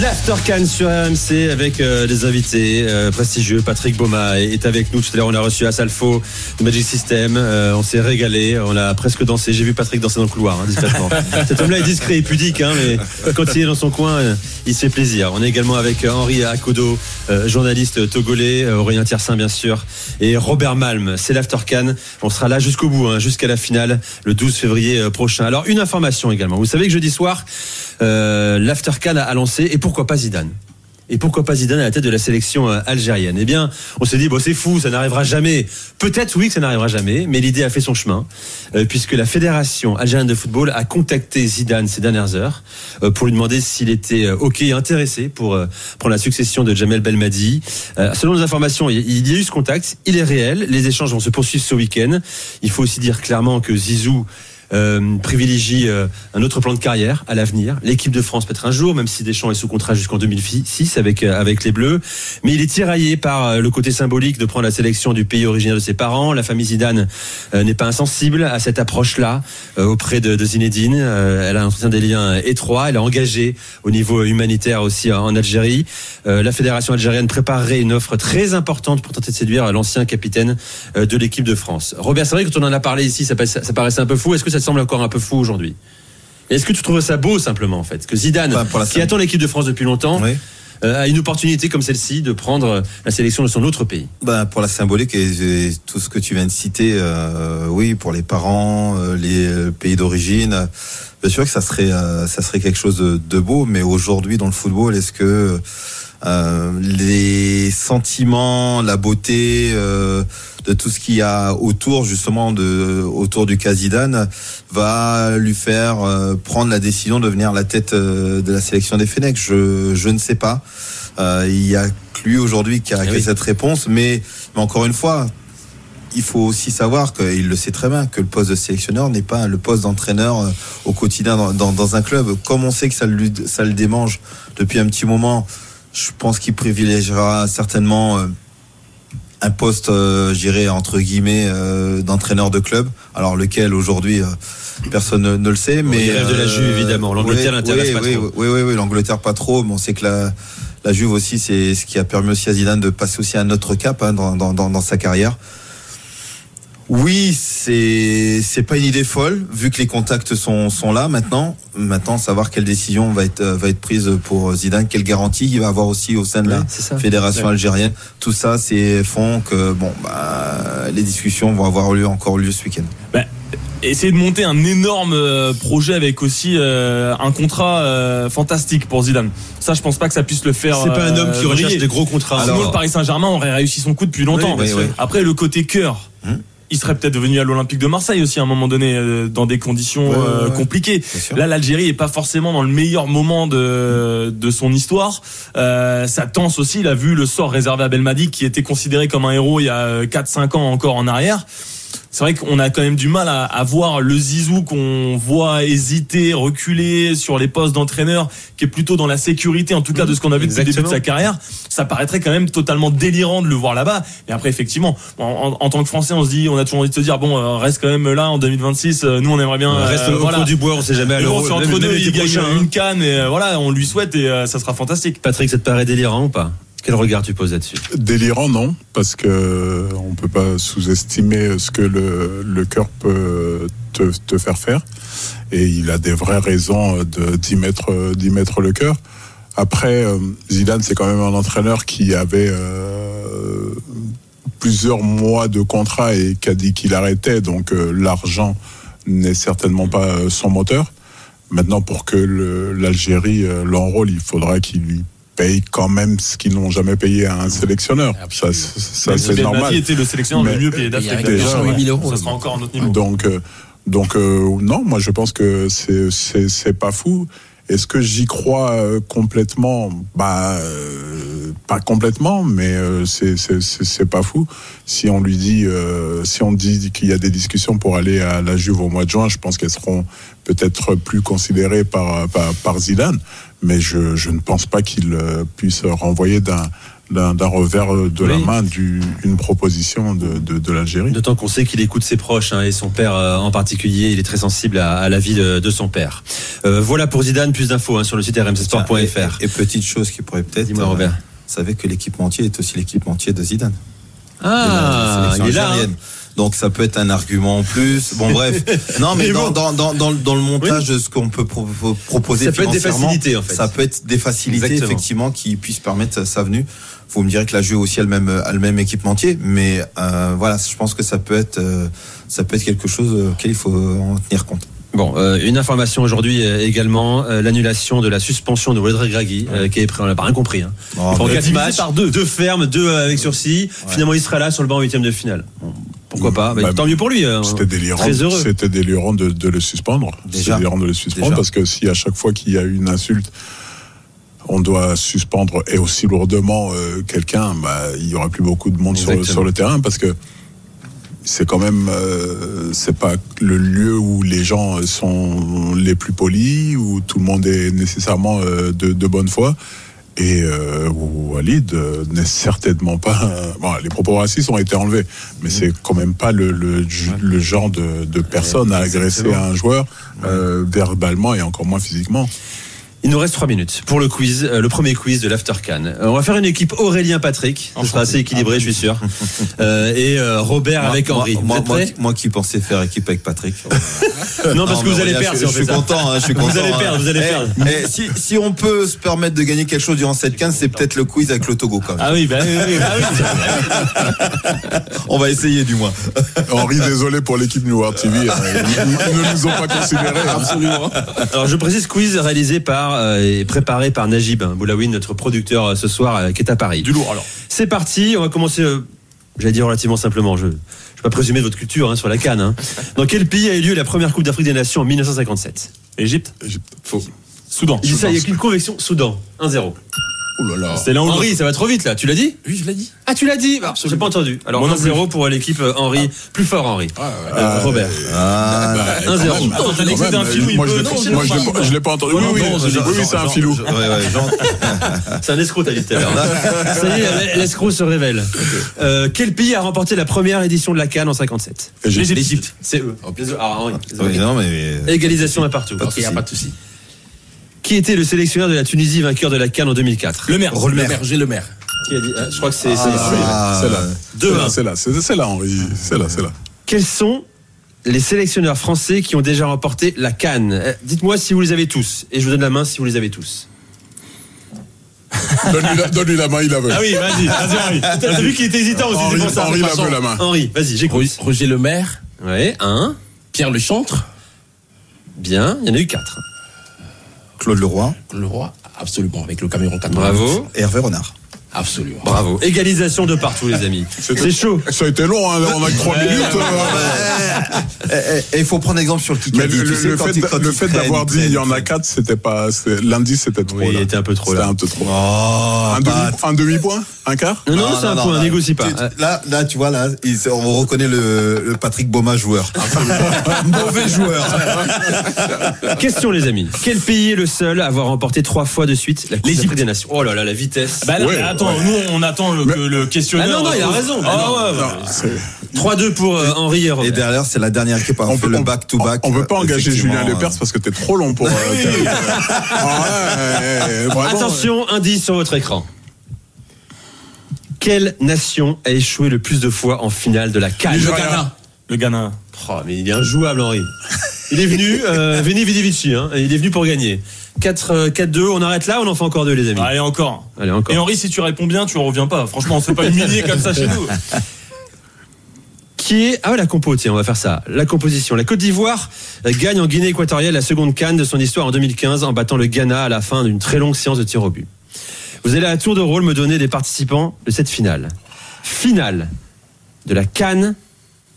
L'Aftercan sur RMC avec euh, des invités euh, prestigieux. Patrick Boma est avec nous. Tout à l'heure, on a reçu Asalfo de Magic System. Euh, on s'est régalé. On a presque dansé. J'ai vu Patrick danser dans le couloir, hein, discrètement. Cet homme-là est discret et pudique, hein, mais quand il est dans son coin, il se fait plaisir. On est également avec Henri Akodo, journaliste togolais, Aurélien Tiersin, bien sûr, et Robert Malm. C'est l'Aftercan. On sera là jusqu'au bout, hein, jusqu'à la finale, le 12 février prochain. Alors, une information également. Vous savez que jeudi soir, euh, l'Aftercan a, lancé, et pourquoi pas Zidane et pourquoi pas Zidane à la tête de la sélection euh, algérienne? Eh bien, on s'est dit, bon, c'est fou, ça n'arrivera jamais. Peut-être, oui, que ça n'arrivera jamais, mais l'idée a fait son chemin, euh, puisque la Fédération algérienne de football a contacté Zidane ces dernières heures euh, pour lui demander s'il était OK et intéressé pour prendre la succession de Jamel Belmadi. Selon nos informations, il y a eu ce contact, il est réel, les échanges vont se poursuivre ce week-end. Il faut aussi dire clairement que Zizou euh, privilégie euh, un autre plan de carrière à l'avenir. L'équipe de France peut-être un jour, même si Deschamps est sous contrat jusqu'en 2006 avec euh, avec les Bleus, mais il est tiraillé par euh, le côté symbolique de prendre la sélection du pays originaire de ses parents. La famille Zidane n'est pas insensible à cette approche-là auprès de, de Zinedine. Elle a entretient des liens étroits. Elle a engagé au niveau humanitaire aussi en Algérie. La fédération algérienne préparerait une offre très importante pour tenter de séduire l'ancien capitaine de l'équipe de France. Robert, c'est vrai que quand on en a parlé ici, ça, ça paraissait un peu fou. Est-ce que ça semble encore un peu fou aujourd'hui. Est-ce que tu trouves ça beau simplement en fait? Que Zidane, Enfin, pour la qui attend l'équipe de France depuis longtemps, Oui. euh, a une opportunité comme celle-ci de prendre euh, la sélection de son autre pays. Ben, pour la symbolique et, tout ce que tu viens de citer, euh, oui, pour les parents, les pays d'origine, bien sûr que ça serait, ça serait quelque chose de, de beau, mais aujourd'hui dans le football, est-ce que les sentiments, la beauté euh, de tout ce qu'il y a autour justement de autour du cas Zidane va lui faire euh, prendre la décision de venir à la tête euh, de la sélection des Fennecs je, je ne sais pas. Euh, il y a que lui aujourd'hui qui a, Eh oui. cette réponse, mais, mais encore une fois, il faut aussi savoir qu'il le sait très bien que le poste de sélectionneur n'est pas le poste d'entraîneur euh, au quotidien dans, dans, dans un club. Comme on sait que ça, lui, ça le démange depuis un petit moment, je pense qu'il privilégiera certainement euh, un poste, euh, je dirais, entre guillemets, euh, d'entraîneur de club. Alors lequel aujourd'hui, euh, personne ne, ne le sait. Mais il rêve de la Juve, évidemment. L'Angleterre oui, l'intéresse oui, pas oui, trop. Oui, oui, oui, l'Angleterre pas trop, mais on sait que la, la Juve aussi, c'est ce qui a permis aussi à Zidane de passer aussi à un autre cap hein, dans, dans, dans, dans sa carrière. Oui, c'est c'est pas une idée folle vu que les contacts sont sont là maintenant. Maintenant, savoir quelle décision va être va être prise pour Zidane, quelle garantie il va avoir aussi au sein de la Ouais, fédération algérienne. Tout ça, c'est font que bon, bah, les discussions vont avoir lieu encore lieu ce week-end. essayer de monter un énorme euh, projet avec aussi euh, un contrat euh, fantastique pour Zidane. Ça, je pense pas que ça puisse le faire. C'est pas un homme qui recherche briller. des gros contrats. Sinon, Alors- le Paris Saint-Germain aurait réussi son coup depuis longtemps. Oui. Après, le côté cœur. Hum. Il serait peut-être venu à l'Olympique de Marseille aussi à un moment donné euh, dans des conditions Ouais, euh, compliquées. Là, l'Algérie est pas forcément dans le meilleur moment de, de son histoire. Euh, ça tense aussi. Il a vu le sort réservé à Belmadi, qui était considéré comme un héros il y a 4-5 ans encore en arrière. C'est vrai qu'on a quand même du mal à, à voir le Zizou qu'on voit hésiter, reculer sur les postes d'entraîneur, qui est plutôt dans la sécurité, en tout cas de ce qu'on a vu depuis le début de sa carrière. Ça paraîtrait quand même totalement délirant de le voir là-bas. Et après, effectivement, en, en- en tant que Français, on se dit, on a toujours envie de se dire, bon, euh, reste quand même là en 2026. euh, Nous, on aimerait bien. On reste euh, au voilà. du bois, on sait jamais Mais c'est entre deux, il gagne hein. une canne et euh, voilà, on lui souhaite et ça sera fantastique. Patrick, ça te paraît délirant ou pas? Quel regard tu poses là-dessus? Délirant, non, parce que on peut pas sous-estimer ce que le, cœur peut te, te faire faire. Et il a des vraies raisons d'y mettre, le cœur. Après, euh, Zidane, c'est quand même un entraîneur qui avait euh, plusieurs mois de contrat et qui a dit qu'il arrêtait. Donc euh, l'argent n'est certainement pas euh, son moteur. Maintenant, pour que l'Algérie euh, l'enrôle, il faudra qu'il lui paye quand même ce qu'ils n'ont jamais payé à un sélectionneur. Ça, c'est- ça, c'est normal. était le sélectionneur Mais- le mieux payé d'Afrique. déjà, d'ailleurs. ouais. 8 000 euros. Ça sera encore un autre niveau. Donc, euh, donc euh, non, moi je pense que c'est c'est c'est pas fou. Est-ce que j'y crois euh, complètement? Bah, euh, pas complètement, mais euh, c'est c'est c'est c'est pas fou. Si on lui dit, euh, si on dit qu'il y a des discussions pour aller à la Juve au mois de juin, je pense qu'elles seront peut-être plus considérées par par, par Zidane. Mais je, je ne pense pas qu'il euh, puisse renvoyer d'un revers de la main du, une proposition de, de, de l'Algérie. D'autant qu'on sait qu'il écoute ses proches hein, et son père euh, en particulier. Il est très sensible à, à la vie de, de son père. Euh, voilà pour Zidane, plus d'infos hein, sur le site rmcsport.fr. Et, et petite chose qui pourrait peut-être. Dis-moi, euh, Robert. Vous savez que l'équipementier est aussi l'équipementier de Zidane. Ah, il est là. hein. Donc ça peut être un argument en plus. Bon bref. Non mais Mais dans, bon. dans, dans, dans, dans le montage de ce qu'on peut pro- pro- proposer Ça peut être des facilités, en fait. Ça peut être des facilités Exactement. effectivement qui puissent permettre sa venue. Vous me direz que la jeu aussi a le même a le même équipementier, mais euh, voilà, je pense que ça peut être euh, ça peut être quelque chose auquel il faut en tenir compte. Bon, euh, une information aujourd'hui euh, également, euh, l'annulation de la suspension de Walid Regragui, euh, qui est pris, on n'a pas rien compris. Hein. Oh, Pour matchs, par deux. deux fermes, deux euh, avec sursis. Finalement, il sera là sur le banc en huitième de finale. Pourquoi pas? Bah, Bah, Tant mieux pour lui. C'était délirant. Très heureux. C'était délirant de, de le suspendre. C'est délirant de le suspendre Déjà. parce que si à chaque fois qu'il y a une insulte, on doit suspendre et aussi lourdement quelqu'un, bah, il y aura plus beaucoup de monde sur, sur le terrain parce que c'est quand même euh, c'est pas le lieu où les gens sont les plus polis où tout le monde est nécessairement euh, de, de bonne foi. Et euh, Walid euh, n'est certainement pas bon, les propos racistes ont été enlevés mais c'est quand même pas le, le, le genre de, de personne à agresser un joueur euh, verbalement et encore moins physiquement Il nous reste trois minutes pour le quiz, euh, le premier quiz de l'After Can. Euh, on va faire une équipe Aurélien Patrick. Ce sera assez équilibré, je suis sûr. Euh, et euh, Robert avec Henri. Moi, moi, qui- pensais faire équipe avec Patrick. Non, parce que vous allez Aurélien, perdre. Je, si suis ça. content, hein, je suis Vous content. allez hein. perdre, vous allez Eh, perdre. eh, si, si on peut se permettre de gagner quelque chose durant cette 15, c'est peut-être le quiz avec le Togo quand même. Ah oui, bah, oui, oui, bah oui. On va essayer du moins. Henri désolé pour l'équipe New World TV euh, ils, ne nous ont pas considérés hein. Absolument. Alors je précise quiz réalisé par euh, et préparé par Najib Boulaoui, notre producteur euh, ce soir euh, qui est à Paris. Du lourd alors. C'est parti, on va commencer, euh, j'allais dire relativement simplement, je ne vais pas présumer de votre culture hein, sur la canne. hein. Dans quel pays a eu lieu la première Coupe d'Afrique des Nations en 1957 Égypte? Faux. Soudan. Il dit ça, il n'y a qu'une convection. Soudan, 1-0. Oh là là. C'est ou l'autre. Henri, ça va trop vite là, tu l'as dit Oui, je l'ai dit. Ah, tu l'as dit bah, J'ai pas entendu. Alors Moi non plus. 1-0 pour l'équipe euh, Henri. Plus fort Henri. Euh, Robert. Ah, Bah, 1-0. quand même. Attends, t'as dit que Quand c'était un même, filou, il moi, je l'ai pas- pas- pas entendu. Oui, oui, oui, c'est un filou. C'est un escroc, t'as dit tout à l'heure. Ça y est, l'escroc se révèle. Euh, quel pays a remporté la première édition de la Cannes en 57 Égypte. L'Égypte. C'est eux. Ah, mais. Égalisation à partout. Pas de souci. de souci. Qui était le sélectionneur de la Tunisie vainqueur de la Cannes en 2004 Le maire. Le maire, j'ai le maire. Qui a dit Ah, Je crois que c'est. c'est- Ah, C'est là. Deux, C'est là, un. c'est là, c'est là, Henri. C'est là, c'est là. Quels sont les sélectionneurs français qui ont déjà remporté la Cannes Euh, Dites-moi si vous les avez tous. Et je vous donne la main si vous les avez tous. Donne-lui la, donne-lui la main, il la veut. Ah oui, vas-y, vas-y, Henri. T'as vu qu'il était hésitant aussi, Henri, c'est pour ça. Henri la veut la main. Henri, vas-y, j'écoute. Roger Lemaire, Ouais, un. Pierre Le Chantre, Bien, il y en a eu quatre. Claude Leroy, le roi, absolument, avec le Cameroun 80. Bravo. Hervé Renard. Absolument. Bravo. Égalisation de partout, les amis. C'est chaud. Ça a été long, hein, on a que 3 minutes. Euh. Et il faut prendre exemple sur le Mais Kikadi. le, sais, le quand fait, il- quand le il fait traîne, d'avoir dit il y en a. 4, c'était pas. L'indice, c'était trop. Oui, il était un peu trop C'était là. un peu trop. Oh, un, Pat. demi, un demi-point Un quart Non, non, c'est un point, là, négocie pas. tu- Là, là, tu vois, là, il- on reconnaît le, le Patrick Boma joueur. Mauvais joueur. Question, les amis. Quel pays est le seul à avoir remporté trois fois de suite la Coupe des Nations? Oh là là, la vitesse. Bah là, Ouais, mais attends, ouais. nous on attend le, que le questionnaire. Ah non, non, il a raison. Ah ouais, ouais. C'est- 3-2 pour euh, Henri et Et Robert. derrière, c'est la dernière on faire peut, le on- back-to-back. On, on veut pas engager Effectivement, Julien Lepers euh, parce que t'es trop long pour. euh, Ah ouais. Attention, indice sur votre écran. Quelle nation a échoué le plus de fois en finale de la Cannes? Le Ghana. Le Ghana. Oh, mais il est injouable, Henri. Il est venu, euh, Veni Vidi Vici, hein, il est venu pour gagner. 4, euh, 4-2, on arrête là, on en fait encore deux, les amis? Allez, encore. Allez, encore. Et Henri, si tu réponds bien, tu reviens pas. Franchement, on se fait pas humilier comme ça chez nous. qui est ah ouais, la compo tiens on va faire ça. La composition. La Côte d'Ivoire euh, gagne en Guinée équatoriale la seconde canne de son histoire en 2015 en battant le Ghana à la fin d'une très longue séance de tir au but. Vous allez à tour de rôle me donner des participants de cette finale. Finale de la Cannes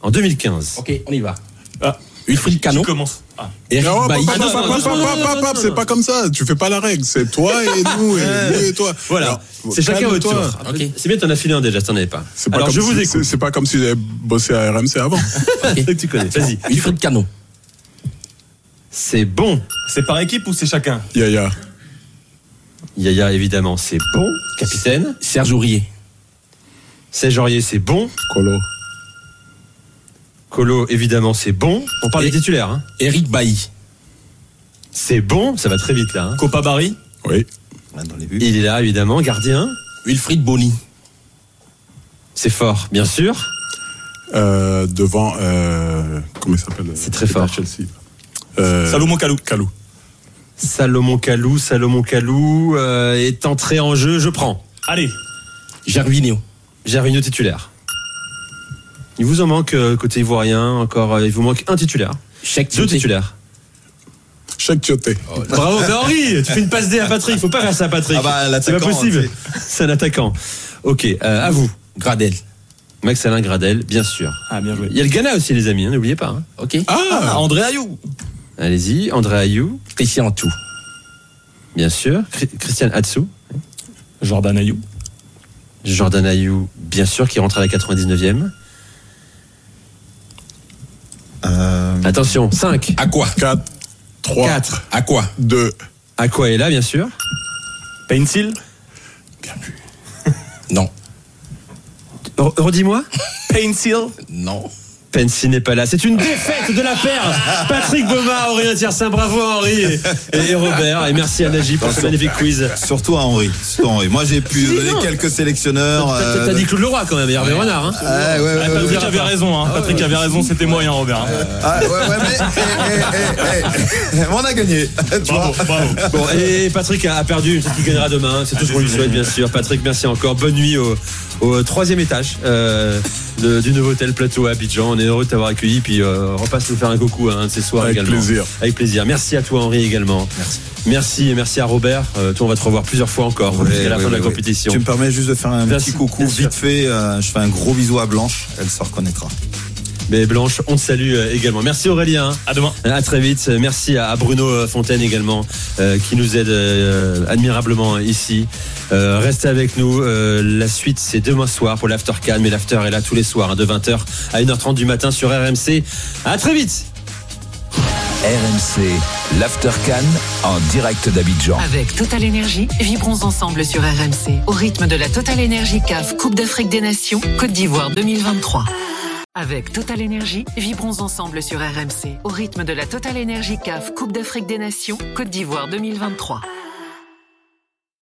en 2015 Ok, on y va. Ah, Wilfried qui Canon, commence Ah. Non, non, c'est pas comme ça. Tu fais pas la règle. C'est toi et nous et nous et toi. voilà c'est chacun votre tour c'est bien t'en as filé un déjà t'en avais pas C'est pas alors je si- vous c'est- écoute C'est pas comme si j'avais bossé à RMC avant. C'est que tu connais vas-y Wilfried Canon, c'est bon C'est par équipe ou c'est chacun Yaya. Yaya, évidemment, c'est bon. Capitaine. Serge Aurier. Serge Aurier, c'est bon. Colo. Colo, évidemment, c'est bon. On parle Et- des titulaires. Hein. Eric Bailly. C'est bon. Ça va très vite là. hein. Copa Barry. Oui. Ouais, Dans les buts. Il est là, évidemment. Gardien. Wilfried Bonny. C'est fort, bien sûr. Euh, devant. Euh, comment il s'appelle C'est très fort. Chelsea. Euh, Salomon Kalou. Kalou. Salomon Kalou. Salomon Kalou euh, est entré en jeu. Je prends. Allez. Gervinho. Gervinho titulaire. Il vous en manque euh, côté ivoirien encore. euh, il vous manque un titulaire. Cheikh Deux titulaires. Cheikh Tioté. Bravo, mais Henri, tu fais une passe D à Patrick. Faut pas faire ça, à Patrick. Ah bah, c'est pas possible. C'est un attaquant. Ok, euh, à vous. Gradel. Max Alain Gradel, bien sûr. Ah, bien joué. Il y a le Ghana aussi, les amis. hein, N'oubliez pas. hein. Ok. Ah, André Ayou. Allez-y, André Ayou, Christian Tout. bien sûr. Chri- Christian Atsu, Jordan Ayou. Jordan Ayou, bien sûr, qui rentre à la 99e. Euh, Attention, 5, À quoi? 4, 3, 4. À quoi? 2. Aqua est là, bien sûr? Pencil? Non. Re- Redis-moi. Pencil? Non. Pensy n'est pas là. C'est une défaite de la paire. Patrick Boma, Aurélien Tiersin. Bravo Henri et, et Robert. Et merci à Nagy pour ce magnifique quiz. Surtout à Henri. Surtout à Henri. Moi, j'ai pu Si, donner non. quelques sélectionneurs. T'as euh, t'as dit Claude Leroy quand même, Hervé Renard. Hein. Ah, ouais, ouais, Ah, ouais, Patrick ouais. avait raison, hein. Patrick avait raison, c'était moyen, Robert. hein. Ah, ouais, ouais, mais eh, eh, eh, on a gagné. Bravo, bravo. Bon, et Patrick a a perdu, peut-être qu'il gagnera demain. C'est tout ce qu'on lui souhaite, bien sûr. Patrick, merci encore. Bonne nuit au, au troisième étage euh, de- du nouveau hôtel Plateau à Abidjan. On est heureux de t'avoir accueilli. Puis euh, repasse nous faire un coucou à un de ces soirs Avec également. plaisir. Avec plaisir. Merci à toi, Henri, également. Merci. Merci et merci à Robert. Euh, toi, on va te revoir plusieurs fois encore Ouais, jusqu'à la ouais, fin de la compétition. Tu me permets juste de faire un petit coucou vite fait. euh, je fais un gros bisou à Blanche. Elle se reconnaîtra. Mais Blanche, on te salue euh, également. Merci Aurélien. À demain. À très vite. Merci à Bruno euh, Fontaine également, euh, qui nous aide euh, admirablement ici. Euh, restez avec nous. Euh, la suite, c'est demain soir pour l'After Can, mais l'After est là tous les soirs, hein, de 20h à 1h30 du matin sur RMC. À très vite. RMC, l'Aftercan en direct d'Abidjan. Avec Total Énergie, vibrons ensemble sur RMC au rythme de la Total Énergie CAF Coupe d'Afrique des Nations Côte d'Ivoire 2023. Avec Total Énergie, vibrons ensemble sur RMC au rythme de la Total Énergie CAF Coupe d'Afrique des Nations Côte d'Ivoire 2023.